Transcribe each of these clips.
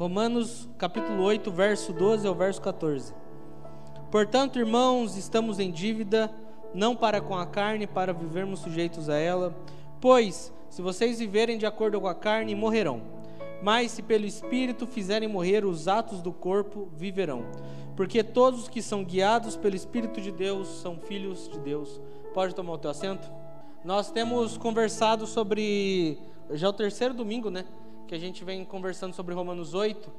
Romanos capítulo 8, verso 12 ao verso 14. Portanto, irmãos, estamos em dívida, não para com a carne, para vivermos sujeitos a ela. Pois, se vocês viverem de acordo com a carne, morrerão. Mas se pelo Espírito fizerem morrer os atos do corpo, viverão. Porque todos os que são guiados pelo Espírito de Deus são filhos de Deus. Pode tomar o teu assento? Nós temos conversado sobre. Já é o terceiro domingo, né? Que a gente vem conversando sobre Romanos 8.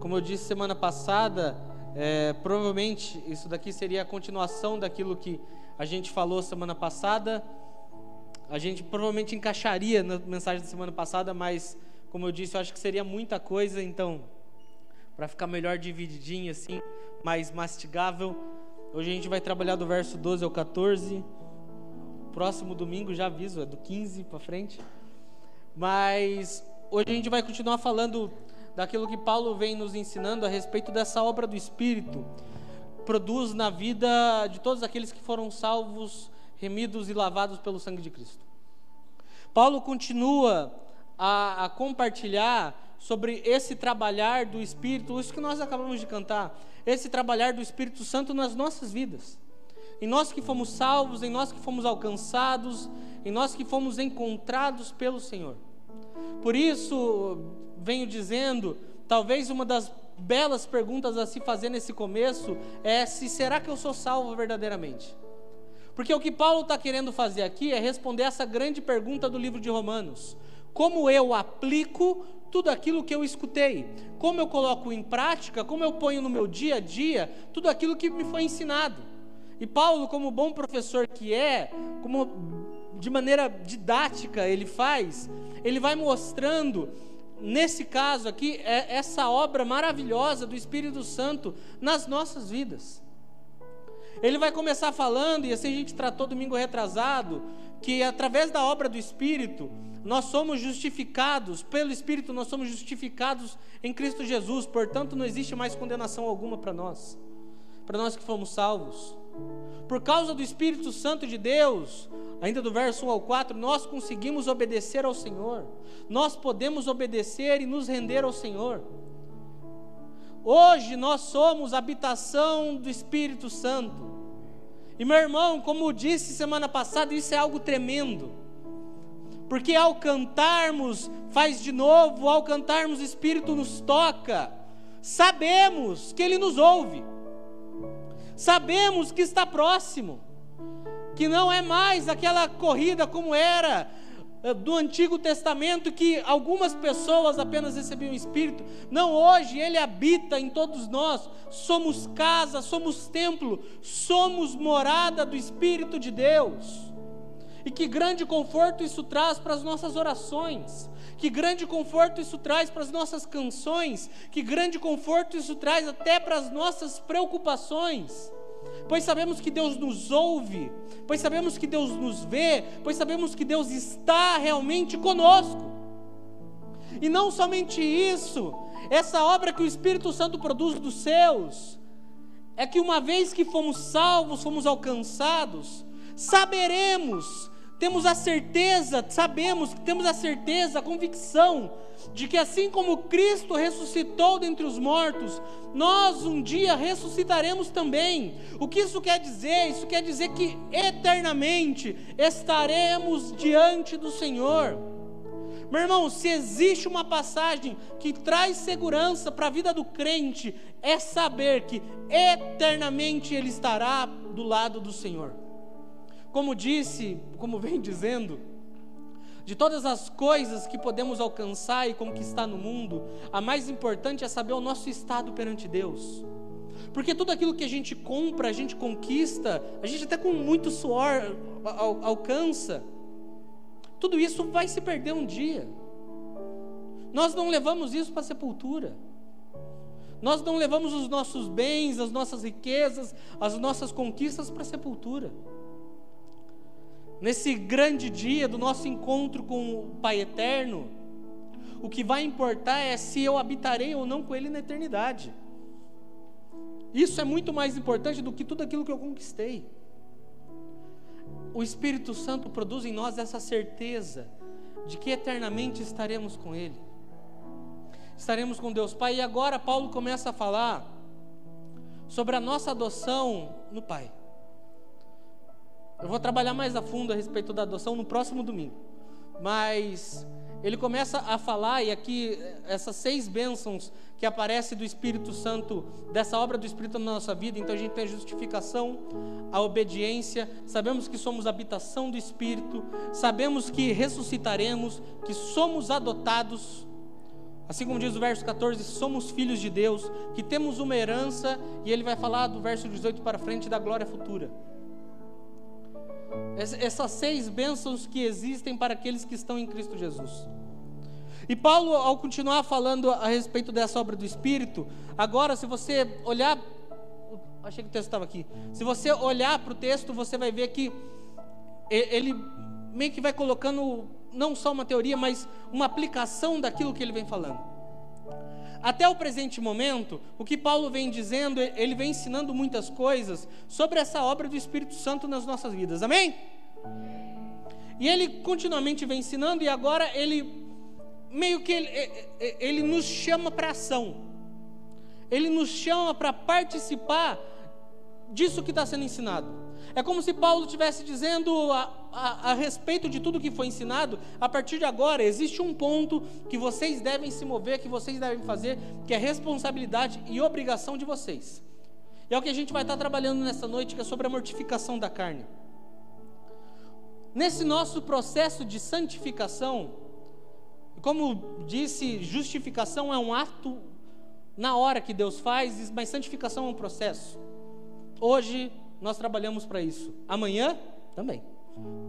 Como eu disse semana passada, é, provavelmente isso daqui seria a continuação daquilo que a gente falou semana passada. A gente provavelmente encaixaria na mensagem da semana passada, mas como eu disse, eu acho que seria muita coisa, então, para ficar melhor divididinho assim, mais mastigável, hoje a gente vai trabalhar do verso 12 ao 14. Próximo domingo, já aviso, é do 15 para frente. Mas hoje a gente vai continuar falando daquilo que Paulo vem nos ensinando a respeito dessa obra do Espírito, produz na vida de todos aqueles que foram salvos, remidos e lavados pelo sangue de Cristo. Paulo continua a, a compartilhar sobre esse trabalhar do Espírito, isso que nós acabamos de cantar, esse trabalhar do Espírito Santo nas nossas vidas. Em nós que fomos salvos, em nós que fomos alcançados, em nós que fomos encontrados pelo Senhor. Por isso, venho dizendo, talvez uma das belas perguntas a se fazer nesse começo é se será que eu sou salvo verdadeiramente? Porque o que Paulo está querendo fazer aqui é responder essa grande pergunta do livro de Romanos: como eu aplico tudo aquilo que eu escutei? Como eu coloco em prática? Como eu ponho no meu dia a dia tudo aquilo que me foi ensinado? E Paulo, como bom professor que é, como de maneira didática ele faz, ele vai mostrando, nesse caso aqui, é essa obra maravilhosa do Espírito Santo nas nossas vidas. Ele vai começar falando, e assim a gente tratou domingo retrasado, que através da obra do Espírito, nós somos justificados, pelo Espírito nós somos justificados em Cristo Jesus, portanto não existe mais condenação alguma para nós, para nós que fomos salvos. Por causa do Espírito Santo de Deus, ainda do verso 1 ao 4, nós conseguimos obedecer ao Senhor. Nós podemos obedecer e nos render ao Senhor. Hoje nós somos habitação do Espírito Santo. E meu irmão, como disse semana passada, isso é algo tremendo. Porque ao cantarmos, faz de novo, ao cantarmos, o Espírito nos toca. Sabemos que Ele nos ouve. Sabemos que está próximo que não é mais aquela corrida como era eh, do Antigo Testamento que algumas pessoas apenas recebiam o Espírito. Não, hoje Ele habita em todos nós. Somos casa, somos templo, somos morada do Espírito de Deus. E que grande conforto isso traz para as nossas orações. Que grande conforto isso traz para as nossas canções. Que grande conforto isso traz até para as nossas preocupações pois sabemos que Deus nos ouve, pois sabemos que Deus nos vê, pois sabemos que Deus está realmente conosco. E não somente isso, essa obra que o Espírito Santo produz dos céus, é que uma vez que fomos salvos, fomos alcançados, saberemos, temos a certeza, sabemos, temos a certeza, a convicção de que assim como Cristo ressuscitou dentre os mortos, nós um dia ressuscitaremos também. O que isso quer dizer? Isso quer dizer que eternamente estaremos diante do Senhor. Meu irmão, se existe uma passagem que traz segurança para a vida do crente, é saber que eternamente ele estará do lado do Senhor. Como disse, como vem dizendo, de todas as coisas que podemos alcançar e conquistar no mundo, a mais importante é saber o nosso estado perante Deus. Porque tudo aquilo que a gente compra, a gente conquista, a gente até com muito suor alcança, tudo isso vai se perder um dia. Nós não levamos isso para a sepultura. Nós não levamos os nossos bens, as nossas riquezas, as nossas conquistas para a sepultura nesse grande dia do nosso encontro com o Pai Eterno, o que vai importar é se eu habitarei ou não com Ele na eternidade. Isso é muito mais importante do que tudo aquilo que eu conquistei. O Espírito Santo produz em nós essa certeza de que eternamente estaremos com Ele. estaremos com Deus Pai. E agora Paulo começa a falar sobre a nossa adoção no Pai. Eu vou trabalhar mais a fundo a respeito da adoção no próximo domingo. Mas ele começa a falar, e aqui essas seis bênçãos que aparecem do Espírito Santo, dessa obra do Espírito na nossa vida, então a gente tem a justificação, a obediência, sabemos que somos habitação do Espírito, sabemos que ressuscitaremos, que somos adotados, assim como diz o verso 14, somos filhos de Deus, que temos uma herança, e ele vai falar do verso 18 para frente da glória futura. Essas seis bênçãos que existem para aqueles que estão em Cristo Jesus. E Paulo, ao continuar falando a respeito dessa obra do Espírito, agora, se você olhar. Achei que o texto estava aqui. Se você olhar para o texto, você vai ver que ele meio que vai colocando não só uma teoria, mas uma aplicação daquilo que ele vem falando. Até o presente momento, o que Paulo vem dizendo, ele vem ensinando muitas coisas sobre essa obra do Espírito Santo nas nossas vidas. Amém? E ele continuamente vem ensinando e agora ele meio que ele, ele nos chama para ação. Ele nos chama para participar disso que está sendo ensinado. É como se Paulo estivesse dizendo a, a, a, respeito de tudo que foi ensinado, a partir de agora existe um ponto que vocês devem se mover, que vocês devem fazer, que é responsabilidade e obrigação de vocês. E é o que a gente vai estar trabalhando nessa noite, que é sobre a mortificação da carne. Nesse nosso processo de santificação, como disse, justificação é um ato na hora que Deus faz, mas santificação é um processo. Hoje nós trabalhamos para isso. Amanhã também.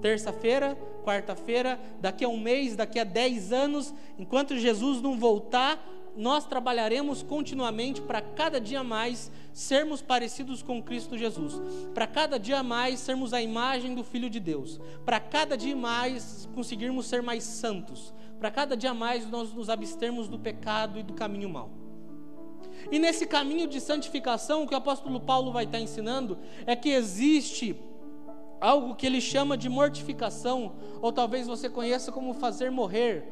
Terça-feira, quarta-feira, daqui a um mês, daqui a dez anos, enquanto Jesus não voltar, nós trabalharemos continuamente para cada dia mais sermos parecidos com Cristo Jesus, para cada dia mais sermos a imagem do Filho de Deus, para cada dia mais conseguirmos ser mais santos, para cada dia mais nós nos abstermos do pecado e do caminho mau. E nesse caminho de santificação, o que o apóstolo Paulo vai estar ensinando é que existe algo que ele chama de mortificação, ou talvez você conheça como fazer morrer,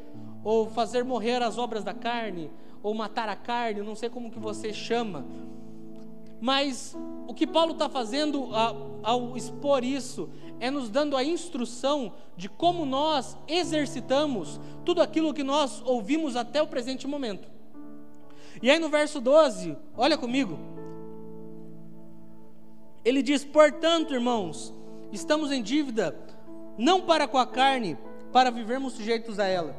ou fazer morrer as obras da carne, ou matar a carne, não sei como que você chama. Mas o que Paulo está fazendo ao expor isso é nos dando a instrução de como nós exercitamos tudo aquilo que nós ouvimos até o presente momento. E aí no verso 12, olha comigo. Ele diz: Portanto, irmãos, estamos em dívida, não para com a carne, para vivermos sujeitos a ela.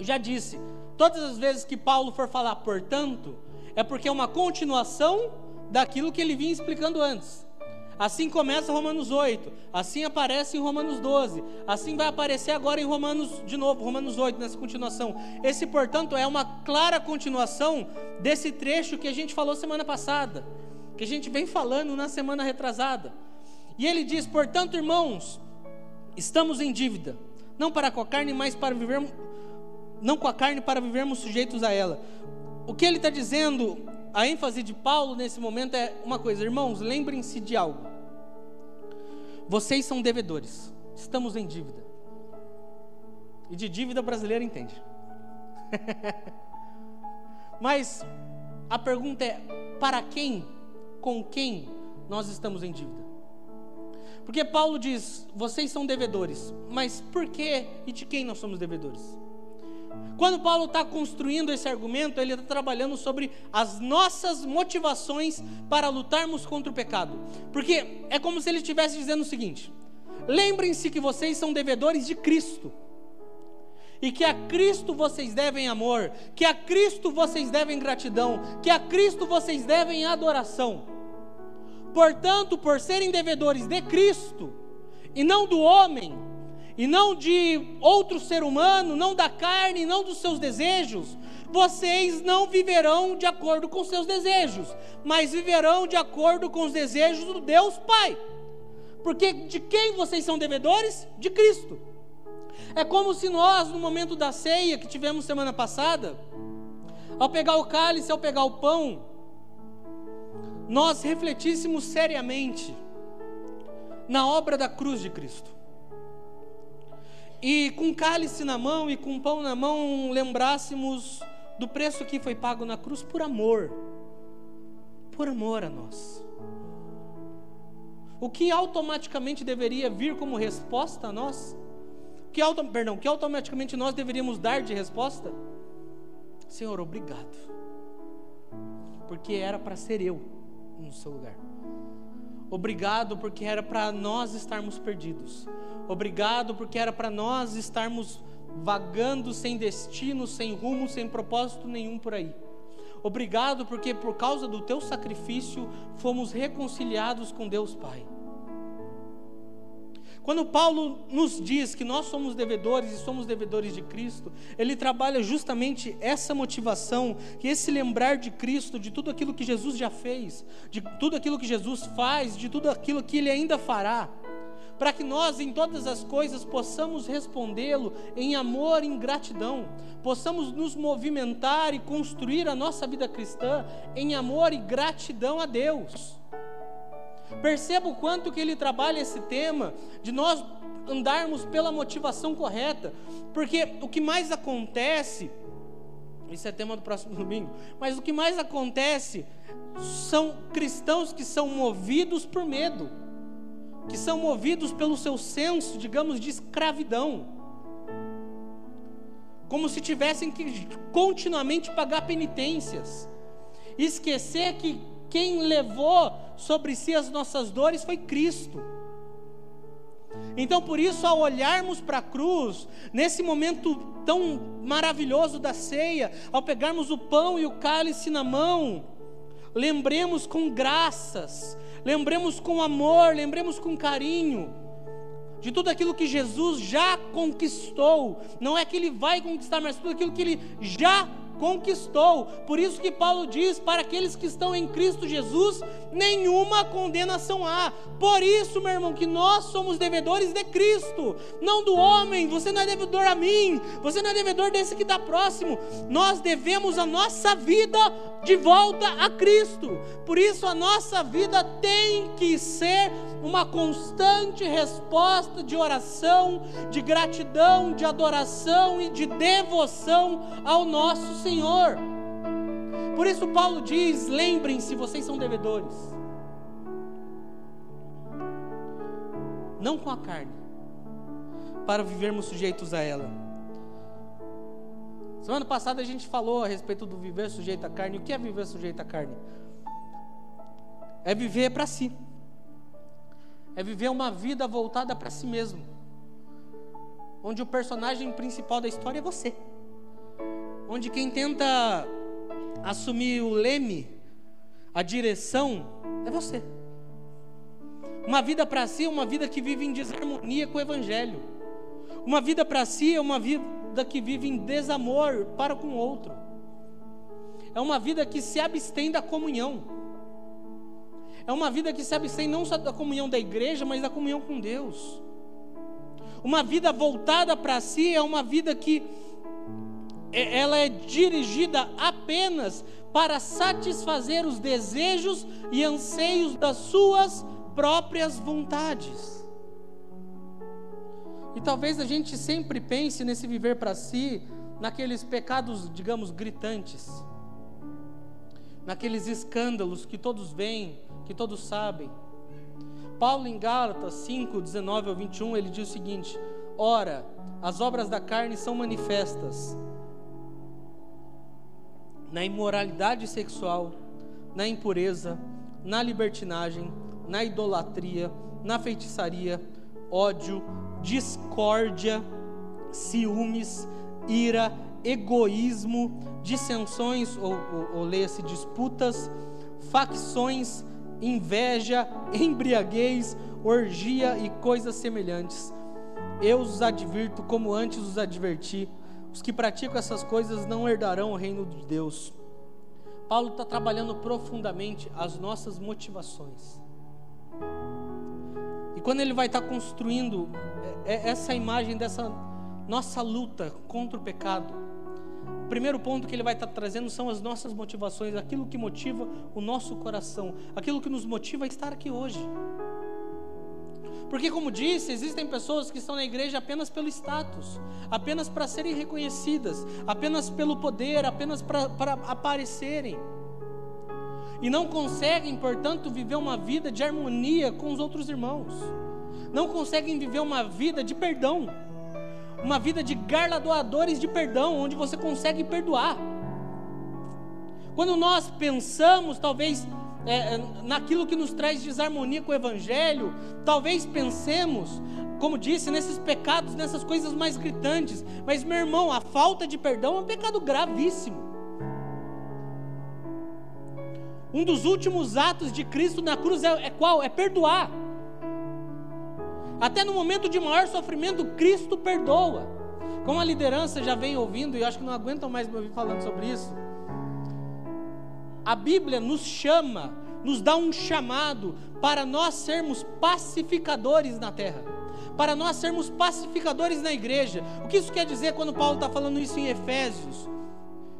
Já disse, todas as vezes que Paulo for falar portanto, é porque é uma continuação daquilo que ele vinha explicando antes. Assim começa Romanos 8, assim aparece em Romanos 12, assim vai aparecer agora em Romanos, de novo, Romanos 8, nessa continuação. Esse, portanto, é uma clara continuação desse trecho que a gente falou semana passada, que a gente vem falando na semana retrasada. E ele diz: portanto, irmãos, estamos em dívida, não para com a carne, mas para vivermos, não com a carne, para vivermos sujeitos a ela. O que ele está dizendo a ênfase de Paulo nesse momento é uma coisa, irmãos, lembrem-se de algo. Vocês são devedores, estamos em dívida. E de dívida brasileira entende. Mas a pergunta é: para quem, com quem nós estamos em dívida? Porque Paulo diz: vocês são devedores, mas por que e de quem nós somos devedores? Quando Paulo está construindo esse argumento, ele está trabalhando sobre as nossas motivações para lutarmos contra o pecado. Porque é como se ele estivesse dizendo o seguinte: lembrem-se que vocês são devedores de Cristo. E que a Cristo vocês devem amor, que a Cristo vocês devem gratidão, que a Cristo vocês devem adoração. Portanto, por serem devedores de Cristo e não do homem, e não de outro ser humano, não da carne, não dos seus desejos, vocês não viverão de acordo com seus desejos, mas viverão de acordo com os desejos do Deus Pai. Porque de quem vocês são devedores? De Cristo. É como se nós, no momento da ceia que tivemos semana passada, ao pegar o cálice, ao pegar o pão, nós refletíssemos seriamente na obra da cruz de Cristo e com cálice na mão e com pão na mão lembrássemos do preço que foi pago na cruz por amor. Por amor a nós. O que automaticamente deveria vir como resposta a nós? Que auto, perdão, que automaticamente nós deveríamos dar de resposta? Senhor, obrigado. Porque era para ser eu no seu lugar. Obrigado porque era para nós estarmos perdidos. Obrigado porque era para nós estarmos vagando sem destino, sem rumo, sem propósito nenhum por aí. Obrigado porque por causa do teu sacrifício fomos reconciliados com Deus Pai. Quando Paulo nos diz que nós somos devedores e somos devedores de Cristo, ele trabalha justamente essa motivação, que esse lembrar de Cristo, de tudo aquilo que Jesus já fez, de tudo aquilo que Jesus faz, de tudo aquilo que ele ainda fará, para que nós em todas as coisas possamos respondê-lo em amor e em gratidão, possamos nos movimentar e construir a nossa vida cristã em amor e gratidão a Deus. Perceba o quanto que ele trabalha esse tema de nós andarmos pela motivação correta, porque o que mais acontece, isso é tema do próximo domingo, mas o que mais acontece são cristãos que são movidos por medo, que são movidos pelo seu senso, digamos, de escravidão, como se tivessem que continuamente pagar penitências, esquecer que quem levou sobre si as nossas dores foi Cristo. Então, por isso, ao olharmos para a cruz, nesse momento tão maravilhoso da ceia, ao pegarmos o pão e o cálice na mão, lembremos com graças, lembremos com amor, lembremos com carinho de tudo aquilo que Jesus já conquistou. Não é que ele vai conquistar, mas tudo aquilo que ele já. Por isso que Paulo diz: para aqueles que estão em Cristo Jesus, nenhuma condenação há. Por isso, meu irmão, que nós somos devedores de Cristo, não do homem. Você não é devedor a mim, você não é devedor desse que está próximo. Nós devemos a nossa vida de volta a Cristo. Por isso, a nossa vida tem que ser uma constante resposta de oração, de gratidão, de adoração e de devoção ao nosso Senhor. Por isso, Paulo diz: lembrem-se, vocês são devedores. Não com a carne, para vivermos sujeitos a ela. Semana passada a gente falou a respeito do viver sujeito à carne. O que é viver sujeito à carne? É viver para si é viver uma vida voltada para si mesmo, onde o personagem principal da história é você, onde quem tenta assumir o leme, a direção, é você. Uma vida para si é uma vida que vive em desarmonia com o Evangelho. Uma vida para si é uma vida que vive em desamor para com o outro. É uma vida que se abstém da comunhão. É uma vida que se abstém não só da comunhão da igreja, mas da comunhão com Deus. Uma vida voltada para si é uma vida que ela é dirigida apenas para satisfazer os desejos e anseios das suas próprias vontades. E talvez a gente sempre pense nesse viver para si, naqueles pecados, digamos, gritantes, naqueles escândalos que todos veem, que todos sabem. Paulo em Gálatas 5, 19 ao 21, ele diz o seguinte: Ora, as obras da carne são manifestas na imoralidade sexual, na impureza, na libertinagem, na idolatria, na feitiçaria, ódio, discórdia, ciúmes, ira, egoísmo, dissensões, ou, ou, ou leia-se disputas, facções, inveja, embriaguez, orgia e coisas semelhantes. Eu os advirto como antes os adverti: os que praticam essas coisas não herdarão o reino de Deus. Paulo está trabalhando profundamente as nossas motivações. E quando ele vai estar tá construindo é, é, essa imagem dessa nossa luta contra o pecado, o primeiro ponto que ele vai estar trazendo são as nossas motivações, aquilo que motiva o nosso coração, aquilo que nos motiva a estar aqui hoje. Porque, como disse, existem pessoas que estão na igreja apenas pelo status, apenas para serem reconhecidas, apenas pelo poder, apenas para aparecerem. E não conseguem, portanto, viver uma vida de harmonia com os outros irmãos. Não conseguem viver uma vida de perdão, uma vida de garladoadores de perdão, onde você consegue perdoar. Quando nós pensamos, talvez é, é, naquilo que nos traz desarmonia com o Evangelho, talvez pensemos, como disse, nesses pecados, nessas coisas mais gritantes. Mas, meu irmão, a falta de perdão é um pecado gravíssimo. Um dos últimos atos de Cristo na cruz é, é qual? É perdoar. Até no momento de maior sofrimento, Cristo perdoa. Como a liderança já vem ouvindo, e eu acho que não aguentam mais me ouvir falando sobre isso a Bíblia nos chama, nos dá um chamado para nós sermos pacificadores na terra, para nós sermos pacificadores na igreja. O que isso quer dizer quando Paulo está falando isso em Efésios?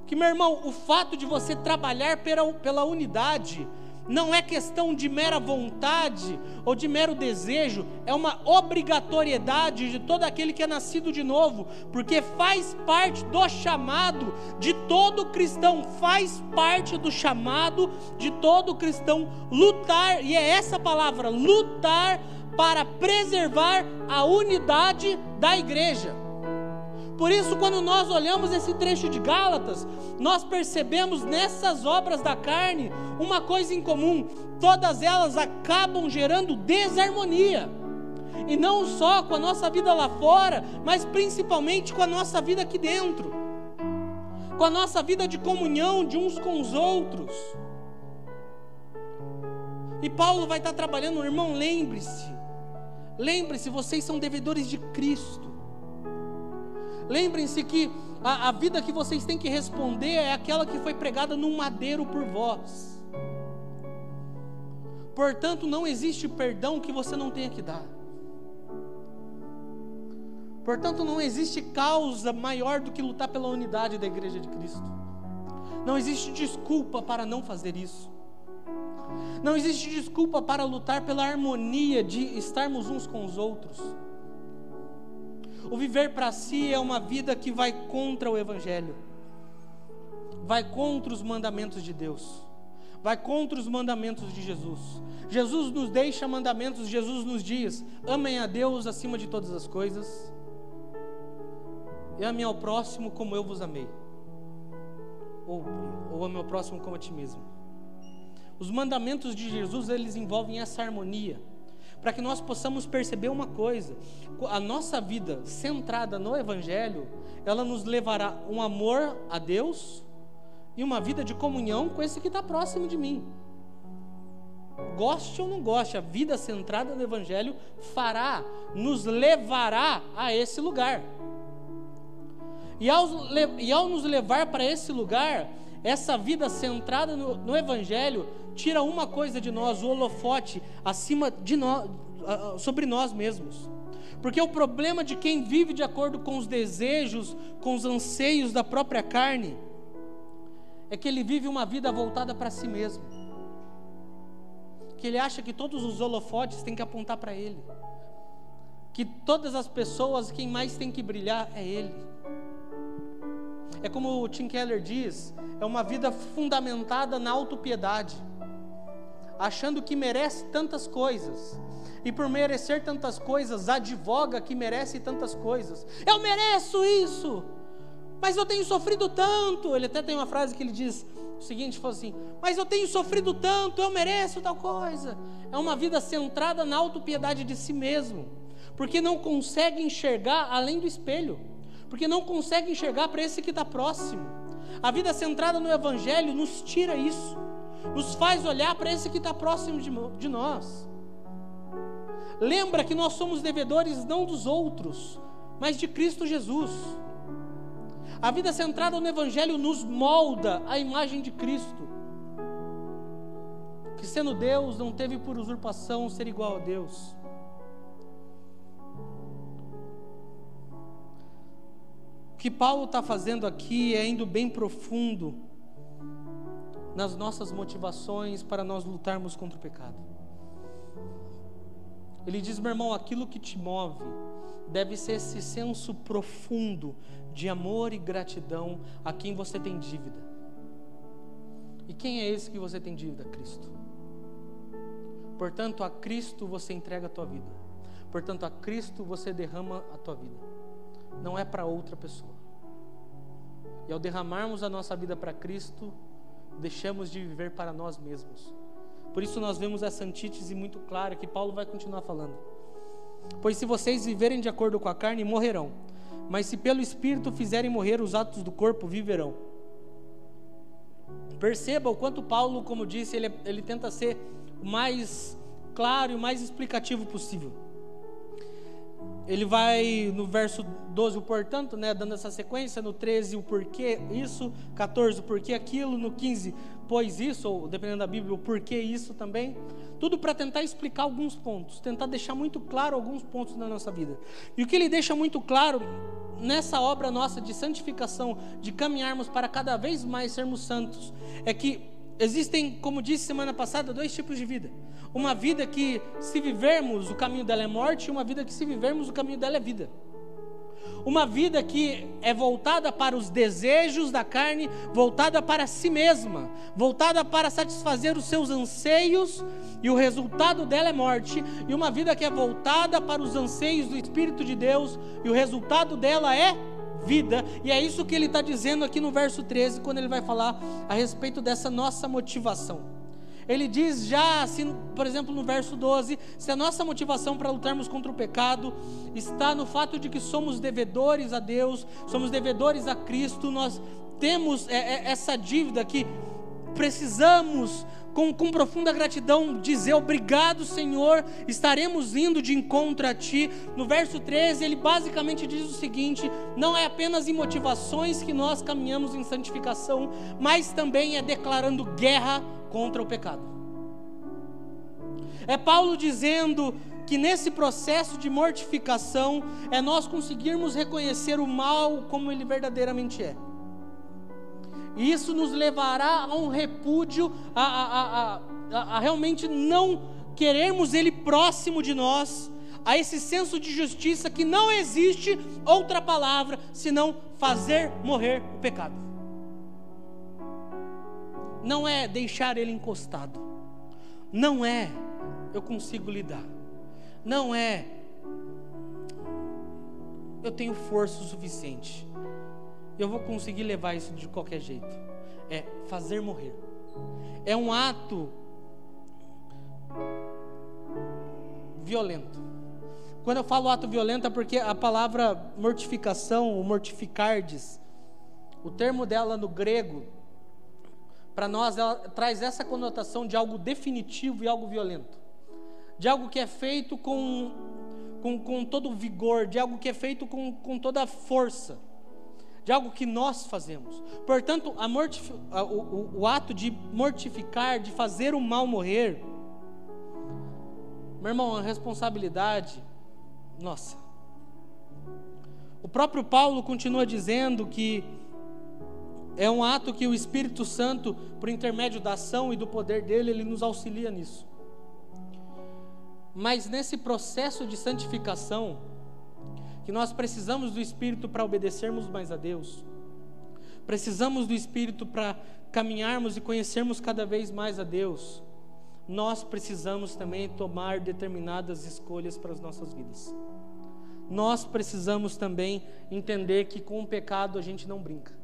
Que, meu irmão, o fato de você trabalhar pela, pela unidade, não é questão de mera vontade ou de mero desejo, é uma obrigatoriedade de todo aquele que é nascido de novo, porque faz parte do chamado de todo cristão, faz parte do chamado de todo cristão lutar, e é essa palavra, lutar para preservar a unidade da igreja. Por isso, quando nós olhamos esse trecho de Gálatas, nós percebemos nessas obras da carne uma coisa em comum: todas elas acabam gerando desarmonia. E não só com a nossa vida lá fora, mas principalmente com a nossa vida aqui dentro, com a nossa vida de comunhão de uns com os outros. E Paulo vai estar trabalhando, irmão, lembre-se, lembre-se, vocês são devedores de Cristo. Lembrem-se que a, a, vida que vocês têm que responder é aquela que foi pregada num madeiro por vós. Portanto, não existe perdão que você não tenha que dar. Portanto, não existe causa maior do que lutar pela unidade da igreja de Cristo. Não existe desculpa para não fazer isso. Não existe desculpa para lutar pela harmonia de estarmos uns com os outros. O viver para si é uma vida que vai contra o Evangelho, vai contra os mandamentos de Deus, vai contra os mandamentos de Jesus. Jesus nos deixa mandamentos, Jesus nos diz: amem a Deus acima de todas as coisas, e amem ao próximo como eu vos amei, ou, ou ame ao próximo como a ti mesmo. Os mandamentos de Jesus, eles envolvem essa harmonia para que nós possamos perceber uma coisa: a nossa vida centrada no Evangelho, ela nos levará um amor a Deus e uma vida de comunhão com esse que está próximo de mim. Goste ou não goste, a vida centrada no Evangelho fará, nos levará a esse lugar. E ao, e ao nos levar para esse lugar, essa vida centrada no, no Evangelho tira uma coisa de nós, o holofote acima de nós, sobre nós mesmos. Porque o problema de quem vive de acordo com os desejos, com os anseios da própria carne, é que ele vive uma vida voltada para si mesmo. Que ele acha que todos os holofotes têm que apontar para ele. Que todas as pessoas, quem mais tem que brilhar é ele. É como o Tim Keller diz, é uma vida fundamentada na autopiedade achando que merece tantas coisas, e por merecer tantas coisas, advoga que merece tantas coisas. Eu mereço isso, mas eu tenho sofrido tanto. Ele até tem uma frase que ele diz o seguinte: foi assim, mas eu tenho sofrido tanto, eu mereço tal coisa. É uma vida centrada na autopiedade de si mesmo, porque não consegue enxergar além do espelho, porque não consegue enxergar para esse que está próximo. A vida centrada no Evangelho nos tira isso nos faz olhar para esse que está próximo de, de nós. Lembra que nós somos devedores não dos outros, mas de Cristo Jesus. A vida centrada no Evangelho nos molda a imagem de Cristo. Que sendo Deus, não teve por usurpação ser igual a Deus. O que Paulo está fazendo aqui é indo bem profundo nas nossas motivações para nós lutarmos contra o pecado. Ele diz, meu irmão, aquilo que te move deve ser esse senso profundo de amor e gratidão a quem você tem dívida. E quem é esse que você tem dívida? Cristo. Portanto, a Cristo você entrega a tua vida. Portanto, a Cristo você derrama a tua vida. Não é para outra pessoa. E ao derramarmos a nossa vida para Cristo, deixamos de viver para nós mesmos. Por isso nós vemos essa antítese muito clara que Paulo vai continuar falando. Pois se vocês viverem de acordo com a carne, morrerão. Mas se pelo Espírito fizerem morrer os atos do corpo, viverão. Perceba o quanto Paulo, como disse, ele, ele tenta ser o mais claro e o mais explicativo possível. Ele vai no verso 12, o portanto, né, dando essa sequência, no 13, o porquê isso, 14, o porquê aquilo, no 15, pois isso, ou dependendo da Bíblia, o porquê isso também. Tudo para tentar explicar alguns pontos, tentar deixar muito claro alguns pontos da nossa vida. E o que ele deixa muito claro nessa obra nossa de santificação, de caminharmos para cada vez mais sermos santos, é que existem, como disse semana passada, dois tipos de vida. Uma vida que, se vivermos, o caminho dela é morte, e uma vida que, se vivermos, o caminho dela é vida. Uma vida que é voltada para os desejos da carne, voltada para si mesma, voltada para satisfazer os seus anseios, e o resultado dela é morte. E uma vida que é voltada para os anseios do Espírito de Deus, e o resultado dela é vida. E é isso que ele está dizendo aqui no verso 13, quando ele vai falar a respeito dessa nossa motivação. Ele diz já, assim, por exemplo, no verso 12: se a nossa motivação para lutarmos contra o pecado está no fato de que somos devedores a Deus, somos devedores a Cristo, nós temos é, é, essa dívida que precisamos, com, com profunda gratidão, dizer obrigado, Senhor, estaremos indo de encontro a Ti. No verso 13, ele basicamente diz o seguinte: não é apenas em motivações que nós caminhamos em santificação, mas também é declarando guerra contra o pecado. É Paulo dizendo que nesse processo de mortificação é nós conseguirmos reconhecer o mal como ele verdadeiramente é. E isso nos levará a um repúdio, a, a, a, a, realmente não querermos ele próximo de nós, a esse senso de justiça que não existe outra palavra senão fazer morrer o pecado. Não é deixar ele encostado, não é eu consigo lidar, não é eu tenho força o suficiente, eu vou conseguir levar isso de qualquer jeito. É fazer morrer, é um ato violento. Quando eu falo ato violento é porque a palavra mortificação, ou mortificardes, o termo dela no grego para nós ela traz essa conotação de algo definitivo e algo violento, de algo que é feito com, com, com todo o vigor, de algo que é feito com, com toda a força, de algo que nós fazemos. Portanto, a a, o, o ato de mortificar, de fazer o mal morrer, meu irmão, a responsabilidade, nossa. O próprio Paulo continua dizendo que é um ato que o Espírito Santo, por intermédio da ação e do poder dele, ele nos auxilia nisso. Mas nesse processo de santificação, que nós precisamos do Espírito para obedecermos mais a Deus, precisamos do Espírito para caminharmos e conhecermos cada vez mais a Deus, nós precisamos também tomar determinadas escolhas para as nossas vidas. Nós precisamos também entender que com o pecado a gente não brinca.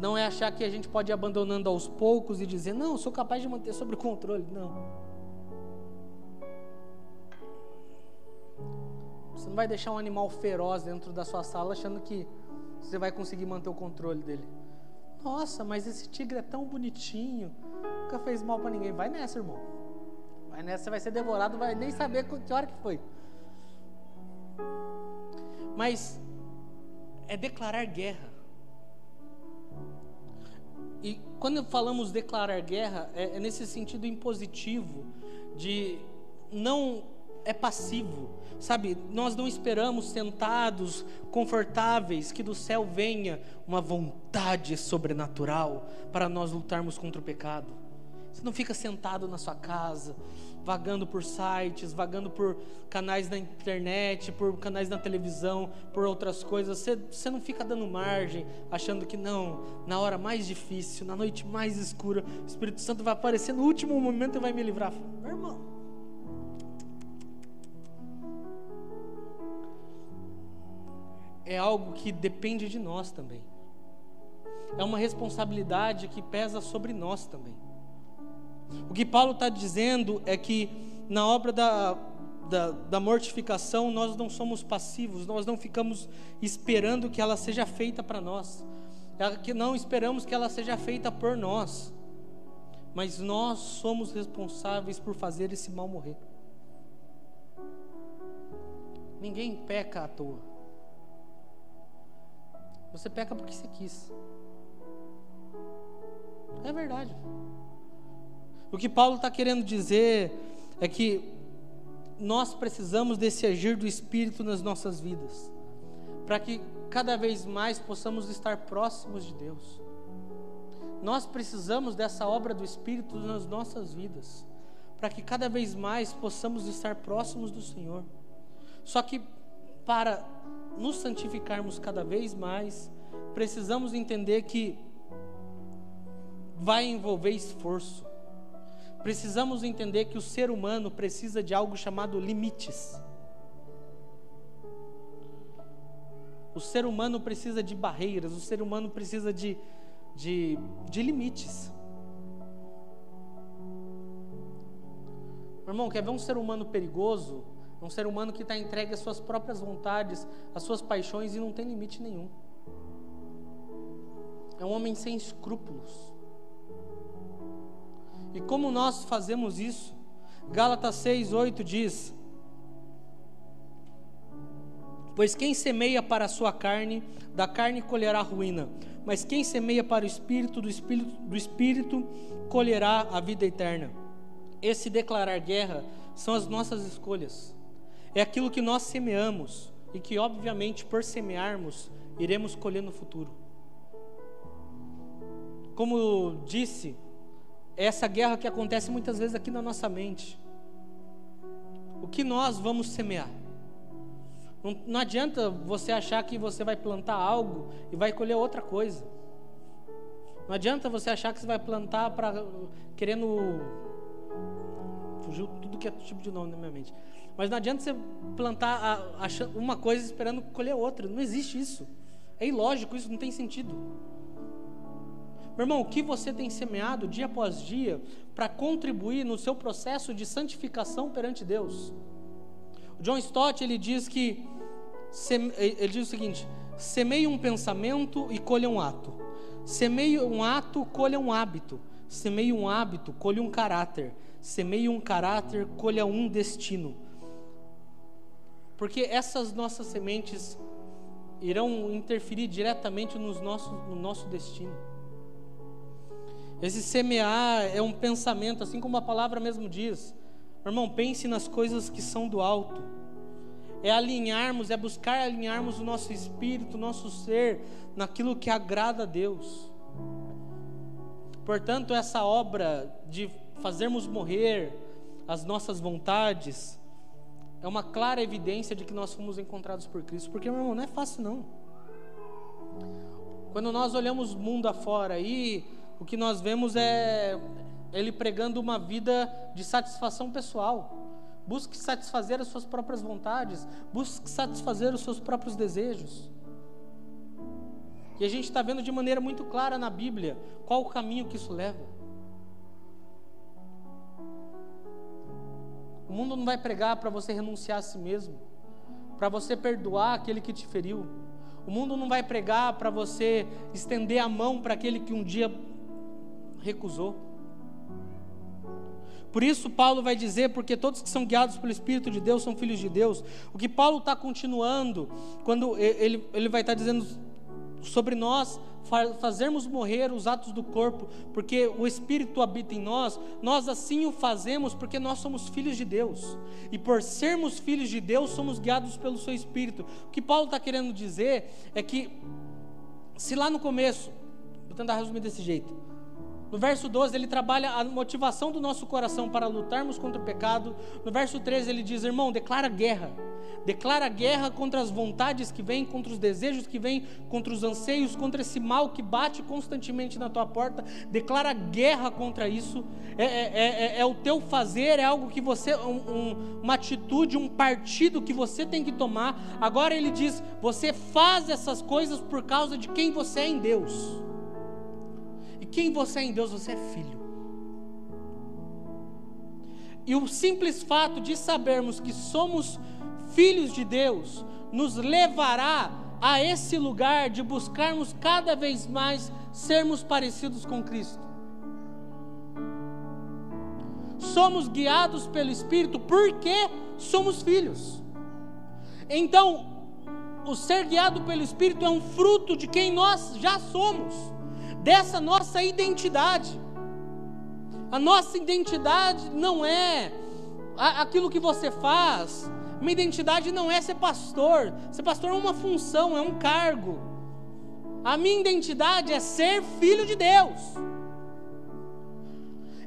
Não é achar que a gente pode ir abandonando aos poucos e dizer, não, sou capaz de manter sob controle. Não. Não vai deixar um animal feroz dentro da sua sala achando que você vai conseguir manter o controle dele. Nossa, mas esse tigre é tão bonitinho, nunca fez mal para ninguém. Vai nessa, irmão. Vai nessa, você vai ser devorado, vai nem saber que hora que foi. Mas é declarar guerra. E quando falamos declarar guerra, é, é nesse sentido impositivo, de não é passivo, sabe? Nós não esperamos sentados, confortáveis, que do céu venha uma vontade sobrenatural para nós lutarmos contra o pecado. Você não fica sentado na sua casa, vagando por sites, vagando por canais na internet, por canais na televisão, por outras coisas. Você, você não fica dando margem, achando que não, na hora mais difícil, na noite mais escura, o Espírito Santo vai aparecer no último momento e vai me livrar. Meu irmão. É algo que depende de nós também. É uma responsabilidade que pesa sobre nós também. O que Paulo está dizendo é que na obra da, da, da, mortificação nós não somos passivos, nós não ficamos esperando que ela seja feita para nós, é que não esperamos que ela seja feita por nós, mas nós somos responsáveis por fazer esse mal morrer. Ninguém peca à toa. Você peca porque você quis. É verdade. O que Paulo está querendo dizer é que nós precisamos desse agir do Espírito nas nossas vidas, para que cada vez mais possamos estar próximos de Deus. Nós precisamos dessa obra do Espírito nas nossas vidas, para que cada vez mais possamos estar próximos do Senhor. Só que para nos santificarmos cada vez mais, precisamos entender que vai envolver esforço. Precisamos entender que o ser humano precisa de algo chamado limites. O ser humano precisa de barreiras, o ser humano precisa de, de, de limites. Irmão, quer ver um ser humano perigoso? Um ser humano que está entregue às suas próprias vontades, às suas paixões e não tem limite nenhum. É um homem sem escrúpulos. E como nós fazemos isso? Gálatas 6, 8 diz: Pois quem semeia para a sua carne, da carne colherá ruína, mas quem semeia para o espírito, do espírito, do espírito colherá a vida eterna. Esse declarar guerra são as nossas escolhas. É aquilo que nós semeamos e que, obviamente, por semearmos, iremos colher no futuro. Como disse é essa guerra que acontece muitas vezes aqui na nossa mente. O que nós vamos semear? Não, não adianta você achar que você vai plantar algo e vai colher outra coisa. Não adianta você achar que você vai plantar para querendo fugiu tudo que é tipo de nome na minha mente. Mas não adianta você plantar uma coisa esperando colher outra. Não existe isso. É ilógico, isso não tem sentido. Meu irmão, o que você tem semeado dia após dia para contribuir no seu processo de santificação perante Deus? O John Stott ele diz que ele diz o seguinte: semeie um pensamento e colha um ato. Semeie um ato, colha um hábito. Semeie um hábito, colha um caráter. Semeie um caráter, colha um destino. Porque essas nossas sementes irão interferir diretamente nos nossos, no nosso destino. Esse semear é um pensamento, assim como a palavra mesmo diz. irmão, pense nas coisas que são do alto. É alinharmos, é buscar alinharmos o nosso espírito, o nosso ser, naquilo que agrada a Deus. Portanto, essa obra de fazermos morrer as nossas vontades é uma clara evidência de que nós fomos encontrados por Cristo. Porque, meu irmão, não é fácil não. Quando nós olhamos o mundo afora aí, o que nós vemos é ele pregando uma vida de satisfação pessoal. Busque satisfazer as suas próprias vontades, busque satisfazer os seus próprios desejos. E a gente está vendo de maneira muito clara na Bíblia qual o caminho que isso leva. O mundo não vai pregar para você renunciar a si mesmo, para você perdoar aquele que te feriu. O mundo não vai pregar para você estender a mão para aquele que um dia recusou. Por isso, Paulo vai dizer: porque todos que são guiados pelo Espírito de Deus são filhos de Deus. O que Paulo está continuando, quando ele, ele vai estar tá dizendo sobre nós fazermos morrer os atos do corpo, porque o Espírito habita em nós, nós assim o fazemos porque nós somos filhos de Deus, e por sermos filhos de Deus, somos guiados pelo Seu Espírito. O que Paulo está querendo dizer é que, se lá no começo, vou tentar resumir desse jeito, No verso 12, ele trabalha a motivação do nosso coração para lutarmos contra o pecado. No verso 13, ele diz: Irmão, declara guerra. Declara guerra contra as vontades que vêm, contra os desejos que vêm, contra os anseios, contra esse mal que bate constantemente na tua porta. Declara guerra contra isso. É, é, é, é o teu fazer, é algo que você, um, um, uma atitude, um partido que você tem que tomar. Agora ele diz: Você faz essas coisas por causa de quem você é em Deus. Quem você é em Deus, você é filho. E o simples fato de sabermos que somos filhos de Deus nos levará a esse lugar de buscarmos cada vez mais sermos parecidos com Cristo. Somos guiados pelo Espírito porque somos filhos. Então, o ser guiado pelo Espírito é um fruto de quem nós já somos dessa nossa identidade. A nossa identidade não é aquilo que você faz. Minha identidade não é ser pastor. Ser pastor é uma função, é um cargo. A minha identidade é ser filho de Deus.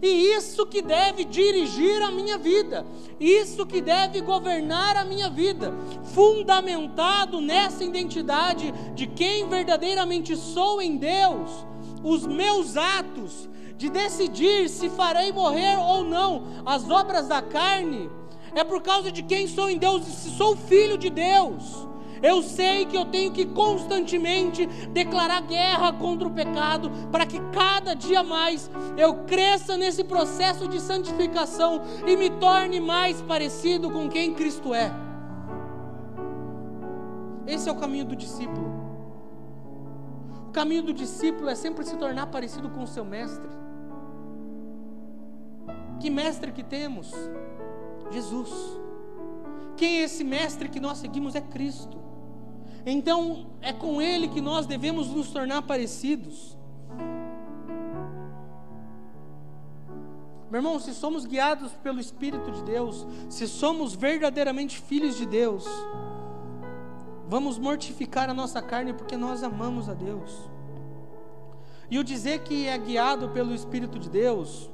E isso que deve dirigir a minha vida, isso que deve governar a minha vida, fundamentado nessa identidade de quem verdadeiramente sou em Deus, os meus atos de decidir se farei morrer ou não as obras da carne, é por causa de quem sou em Deus, se sou filho de Deus. Eu sei que eu tenho que constantemente declarar guerra contra o pecado, para que cada dia mais eu cresça nesse processo de santificação e me torne mais parecido com quem Cristo é. Esse é o caminho do discípulo caminho do discípulo é sempre se tornar parecido com o seu mestre. Que mestre que temos? Jesus. Quem é esse mestre que nós seguimos? É Cristo. Então, é com Ele que nós devemos nos tornar parecidos. Meu irmão, se somos guiados pelo Espírito de Deus, se somos verdadeiramente filhos de Deus, Vamos mortificar a nossa carne porque nós amamos a Deus. E o dizer que é guiado pelo Espírito de Deus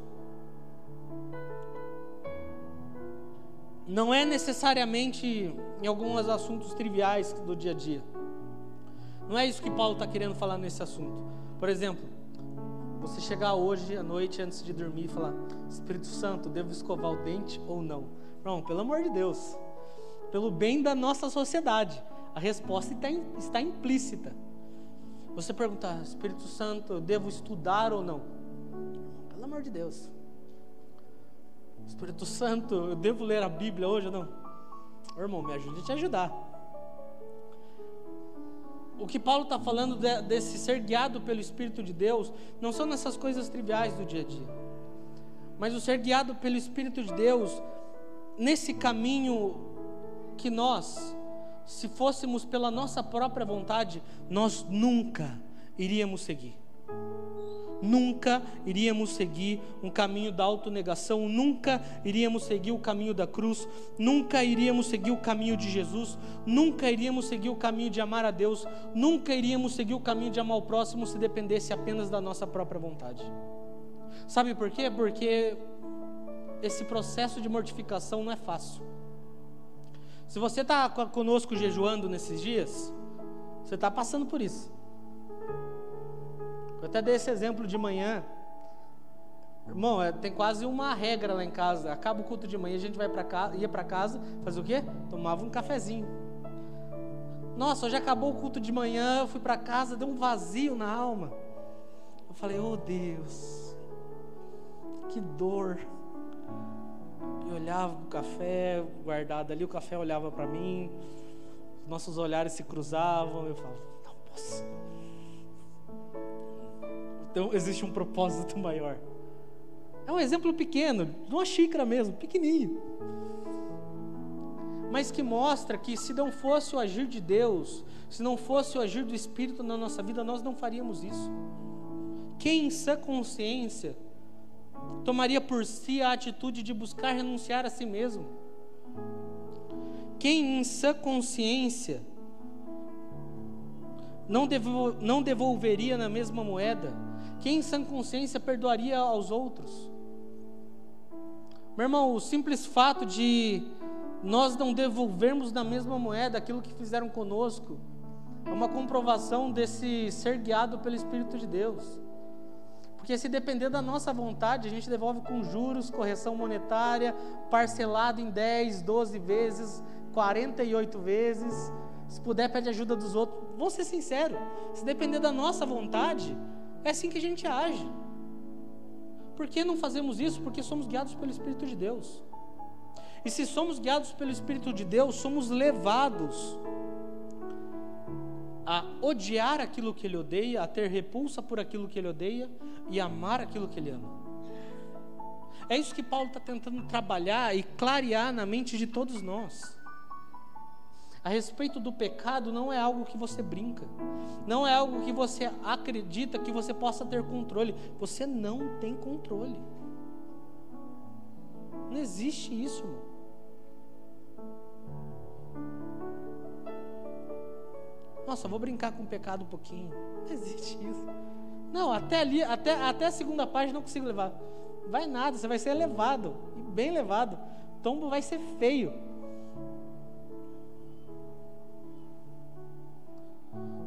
não é necessariamente em alguns assuntos triviais do dia a dia. Não é isso que Paulo está querendo falar nesse assunto. Por exemplo, você chegar hoje à noite antes de dormir e falar: Espírito Santo, devo escovar o dente ou não? Não, pelo amor de Deus, pelo bem da nossa sociedade a resposta está, implícita. Você perguntar, Espírito Santo, eu devo estudar ou não? Pelo amor de Deus. Espírito Santo, eu devo ler a Bíblia hoje ou não? Ô, irmão, me ajude a te ajudar. O que Paulo está falando de, desse ser guiado pelo Espírito de Deus, não são nessas coisas triviais do dia a dia, mas o ser guiado pelo Espírito de Deus nesse caminho que nós se fôssemos pela nossa própria vontade, nós nunca iríamos seguir. Nunca iríamos seguir um caminho da autonegação, nunca iríamos seguir o caminho da cruz, nunca iríamos seguir o caminho de Jesus, nunca iríamos seguir o caminho de amar a Deus, nunca iríamos seguir o caminho de amar o próximo se dependesse apenas da nossa própria vontade. Sabe por quê? Porque esse processo de mortificação não é fácil. Se você está conosco jejuando nesses dias, você está passando por isso. Eu até dei esse exemplo de manhã. Irmão, é, tem quase uma regra lá em casa. Acaba o culto de manhã, a gente vai para casa, ia para casa, fazer o quê? Tomava um cafezinho. Nossa, hoje acabou o culto de manhã, eu fui para casa, deu um vazio na alma. Eu falei, oh Deus, que dor e olhava o café guardado ali, o café olhava para mim, nossos olhares se cruzavam, eu falava, não posso. Então existe um propósito maior. É um exemplo pequeno, de uma xícara mesmo, pequenininho. Mas que mostra que se não fosse o agir de Deus, se não fosse o agir do Espírito na nossa vida, nós não faríamos isso. Quem em sã consciência tomaria por si a atitude de buscar renunciar a si mesmo? Quem em sã consciência não, devo, não devolveria na mesma moeda? Quem em sã consciência perdoaria aos outros? Meu irmão, o simples fato de nós não devolvermos na mesma moeda aquilo que fizeram conosco é uma comprovação desse ser guiado pelo Espírito de Deus. Porque se depender da nossa vontade, a gente devolve com juros, correção monetária, parcelado em 10, 12 vezes, 48 vezes. Se puder, pede ajuda dos outros. Vou ser sincero, se depender da nossa vontade, é assim que a gente age. Por que não fazemos isso? Porque somos guiados pelo Espírito de Deus. E se somos guiados pelo Espírito de Deus, somos levados a odiar aquilo que ele odeia, a ter repulsa por aquilo que ele odeia e amar aquilo que ele ama. É isso que Paulo está tentando trabalhar e clarear na mente de todos nós. A respeito do pecado, não é algo que você brinca, não é algo que você acredita que você possa ter controle. Você não tem controle. Não existe isso, irmão. Nossa, vou brincar com o pecado um pouquinho. Não existe isso. Não, até ali, até, até a segunda página não consigo levar. Vai nada, você vai ser levado, bem levado. Tombo vai ser feio.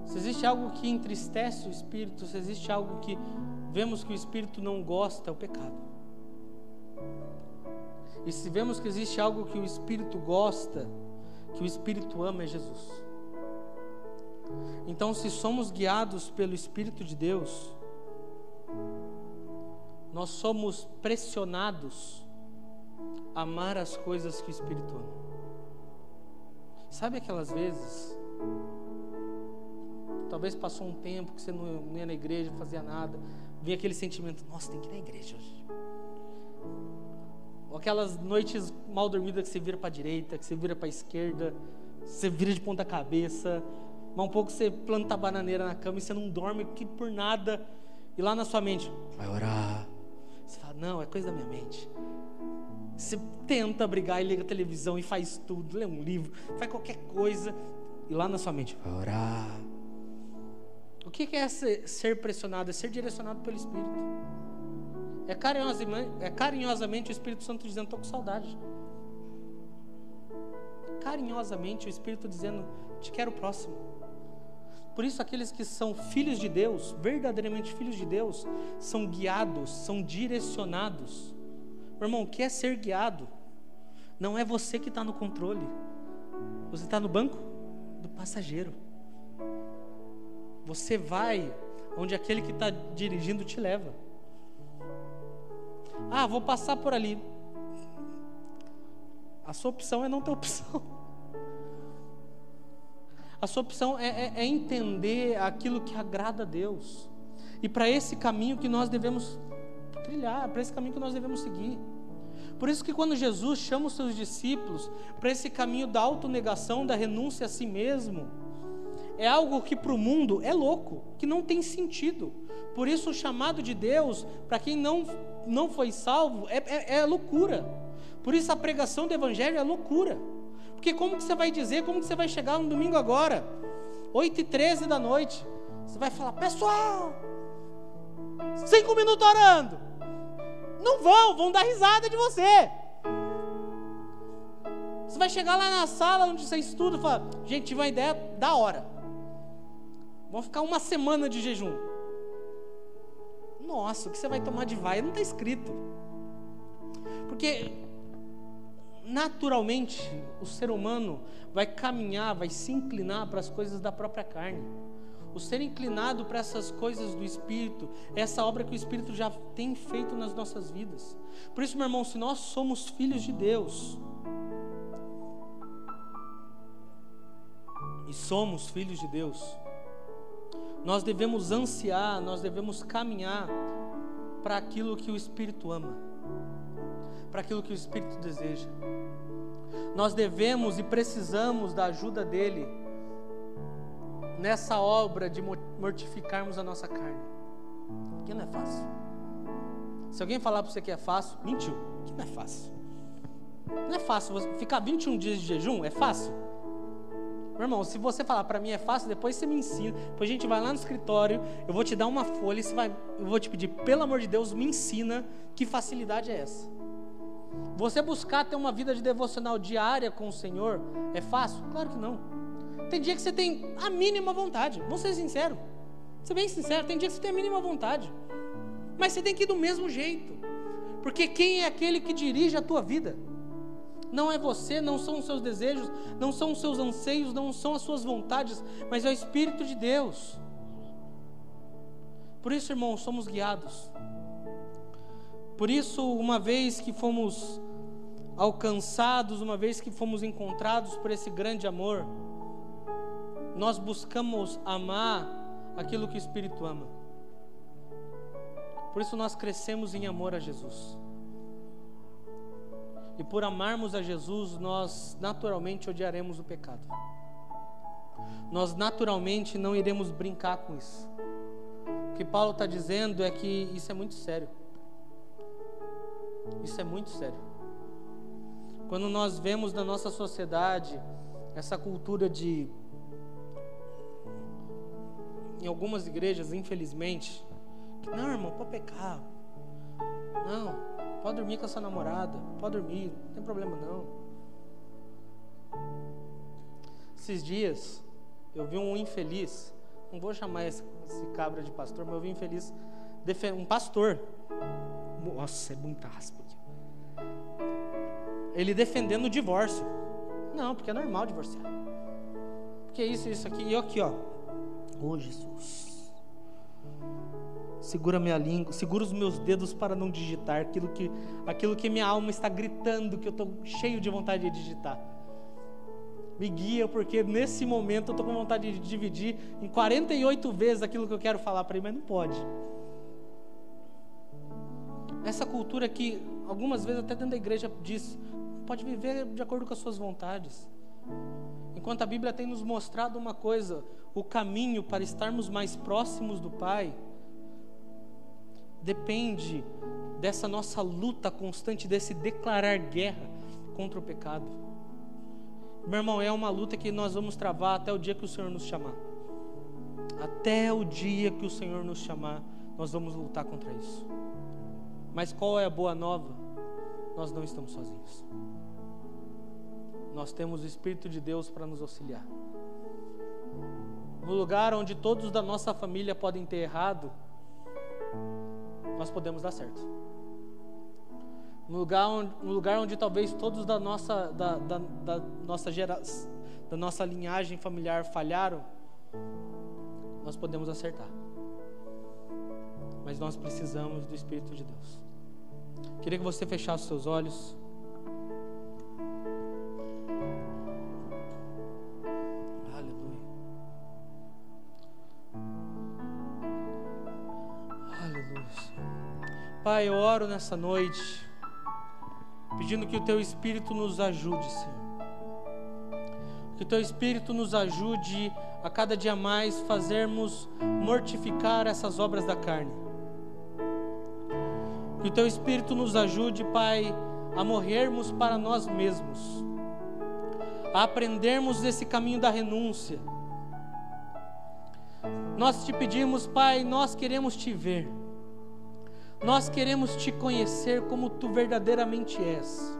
Se existe algo que entristece o espírito, se existe algo que vemos que o espírito não gosta, é o pecado. E se vemos que existe algo que o espírito gosta, que o espírito ama, é Jesus. Então, se somos guiados pelo Espírito de Deus, nós somos pressionados a amar as coisas que o Espírito ama. Sabe aquelas vezes? Talvez passou um tempo que você não ia na igreja, não fazia nada, vinha aquele sentimento: nossa, tem que ir na igreja hoje. Ou aquelas noites mal dormidas que você vira para a direita, que você vira para a esquerda, você vira de ponta cabeça, mas um pouco você planta a bananeira na cama e você não dorme por nada. E lá na sua mente, vai orar. Não, é coisa da minha mente. Você tenta brigar e liga a televisão e faz tudo, lê um livro, faz qualquer coisa. E lá na sua mente, vai orar. O que é ser pressionado? É ser direcionado pelo Espírito. É carinhosamente, é carinhosamente o Espírito Santo dizendo: estou com saudade. Carinhosamente o Espírito dizendo: te quero próximo. Por isso, aqueles que são filhos de Deus, verdadeiramente filhos de Deus, são guiados, são direcionados. Meu irmão, o que é ser guiado? Não é você que está no controle, você está no banco do passageiro. Você vai onde aquele que está dirigindo te leva. Ah, vou passar por ali. A sua opção é não ter opção. A sua opção é, é, é entender aquilo que agrada a Deus. E para esse caminho que nós devemos trilhar, para esse caminho que nós devemos seguir. Por isso que quando Jesus chama os seus discípulos para esse caminho da autonegação, da renúncia a si mesmo, é algo que para o mundo é louco, que não tem sentido. Por isso o chamado de Deus, para quem não, não foi salvo, é, é, é loucura. Por isso a pregação do Evangelho é loucura. Porque como que você vai dizer, como que você vai chegar no domingo agora, 8 e 13 da noite, você vai falar, pessoal, cinco minutos orando. Não vão, vão dar risada de você. Você vai chegar lá na sala onde você estuda e falar, gente, tive uma ideia da hora. Vamos ficar uma semana de jejum. Nossa, o que você vai tomar de vai não está escrito. Porque naturalmente o ser humano vai caminhar, vai se inclinar para as coisas da própria carne. O ser inclinado para essas coisas do Espírito, é essa obra que o Espírito já tem feito nas nossas vidas. Por isso, meu irmão, se nós somos filhos de Deus, e somos filhos de Deus, nós devemos ansiar, nós devemos caminhar para aquilo que o Espírito ama para aquilo que o Espírito deseja. Nós devemos e precisamos da ajuda dele nessa obra de mortificarmos a nossa carne. Que não é fácil. Se alguém falar para você que é fácil, mentiu. Que não é fácil. Não é fácil. Ficar 21 dias de jejum é fácil? Meu irmão, se você falar para mim é fácil, depois você me ensina. Depois a gente vai lá no escritório, eu vou te dar uma folha, você vai, eu vou te pedir, pelo amor de Deus, me ensina que facilidade é essa. Você buscar ter uma vida de devocional diária com o Senhor é fácil? Claro que não. Tem dia que você tem a mínima vontade. Vou ser sincero. Vou ser bem sincero, tem dia que você tem a mínima vontade. Mas você tem que ir do mesmo jeito. Porque quem é aquele que dirige a tua vida? Não é você, não são os seus desejos, não são os seus anseios, não são as suas vontades, mas é o Espírito de Deus. Por isso, irmãos, somos guiados. Por isso, uma vez que fomos alcançados, uma vez que fomos encontrados por esse grande amor, nós buscamos amar aquilo que o Espírito ama. Por isso nós crescemos em amor a Jesus. E por amarmos a Jesus, nós naturalmente odiaremos o pecado. Nós naturalmente não iremos brincar com isso. O que Paulo está dizendo é que isso é muito sério. Isso é muito sério. Quando nós vemos na nossa sociedade essa cultura de. Em algumas igrejas, infelizmente, que não, irmão, pode pecar. Não, Pode dormir com a sua namorada, pode dormir, não tem problema não. Esses dias eu vi um infeliz, não vou chamar esse, esse cabra de pastor, mas eu vi um infeliz, um pastor. Nossa, é muita aspa aqui. Ele defendendo o divórcio. Não, porque é normal divorciar. Porque isso, isso aqui. E eu aqui, ó. Ô oh, Jesus segura minha língua, segura os meus dedos para não digitar aquilo que, aquilo que minha alma está gritando, que eu estou cheio de vontade de digitar. Me guia, porque nesse momento eu estou com vontade de dividir em 48 vezes aquilo que eu quero falar para ele, mas não pode. Essa cultura que algumas vezes até dentro da igreja diz, pode viver de acordo com as suas vontades. Enquanto a Bíblia tem nos mostrado uma coisa, o caminho para estarmos mais próximos do Pai depende dessa nossa luta constante, desse declarar guerra contra o pecado. Meu irmão, é uma luta que nós vamos travar até o dia que o Senhor nos chamar. Até o dia que o Senhor nos chamar, nós vamos lutar contra isso. Mas qual é a boa nova? Nós não estamos sozinhos. Nós temos o Espírito de Deus para nos auxiliar. No lugar onde todos da nossa família podem ter errado, nós podemos dar certo. No lugar onde, no lugar onde talvez todos da nossa, da, da, da nossa gera, da nossa linhagem familiar falharam, nós podemos acertar. Mas nós precisamos do Espírito de Deus. Queria que você fechasse seus olhos. Pai, eu oro nessa noite, pedindo que o Teu Espírito nos ajude, Senhor. Que o Teu Espírito nos ajude a cada dia mais fazermos mortificar essas obras da carne. Que o Teu Espírito nos ajude, Pai, a morrermos para nós mesmos, a aprendermos esse caminho da renúncia. Nós te pedimos, Pai, nós queremos te ver. Nós queremos te conhecer como tu verdadeiramente és.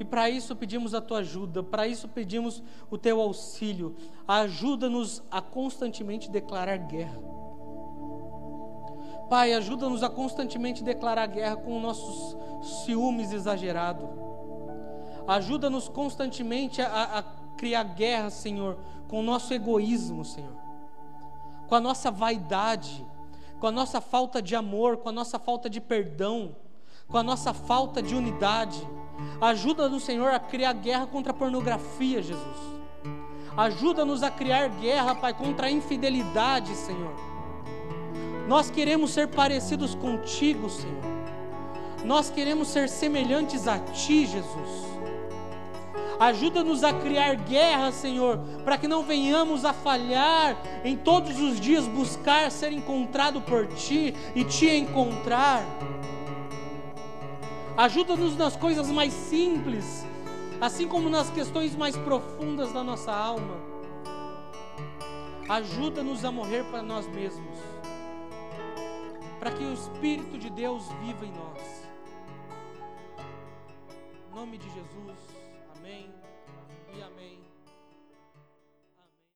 E para isso pedimos a tua ajuda, para isso pedimos o teu auxílio. Ajuda-nos a constantemente declarar guerra. Pai, ajuda-nos a constantemente declarar guerra com nossos ciúmes exagerados. Ajuda-nos constantemente a, a criar guerra, Senhor, com o nosso egoísmo, Senhor, com a nossa vaidade com a nossa falta de amor, com a nossa falta de perdão, com a nossa falta de unidade. Ajuda-nos, Senhor, a criar guerra contra a pornografia, Jesus. Ajuda-nos a criar guerra, Pai, contra a infidelidade, Senhor. Nós queremos ser parecidos contigo, Senhor. Nós queremos ser semelhantes a Ti, Jesus. Ajuda-nos a criar guerra, Senhor, para que não venhamos a falhar em todos os dias buscar ser encontrado por Ti e Te encontrar. Ajuda-nos nas coisas mais simples, assim como nas questões mais profundas da nossa alma. Ajuda-nos a morrer para nós mesmos, para que o Espírito de Deus viva em nós. Em nome de Jesus.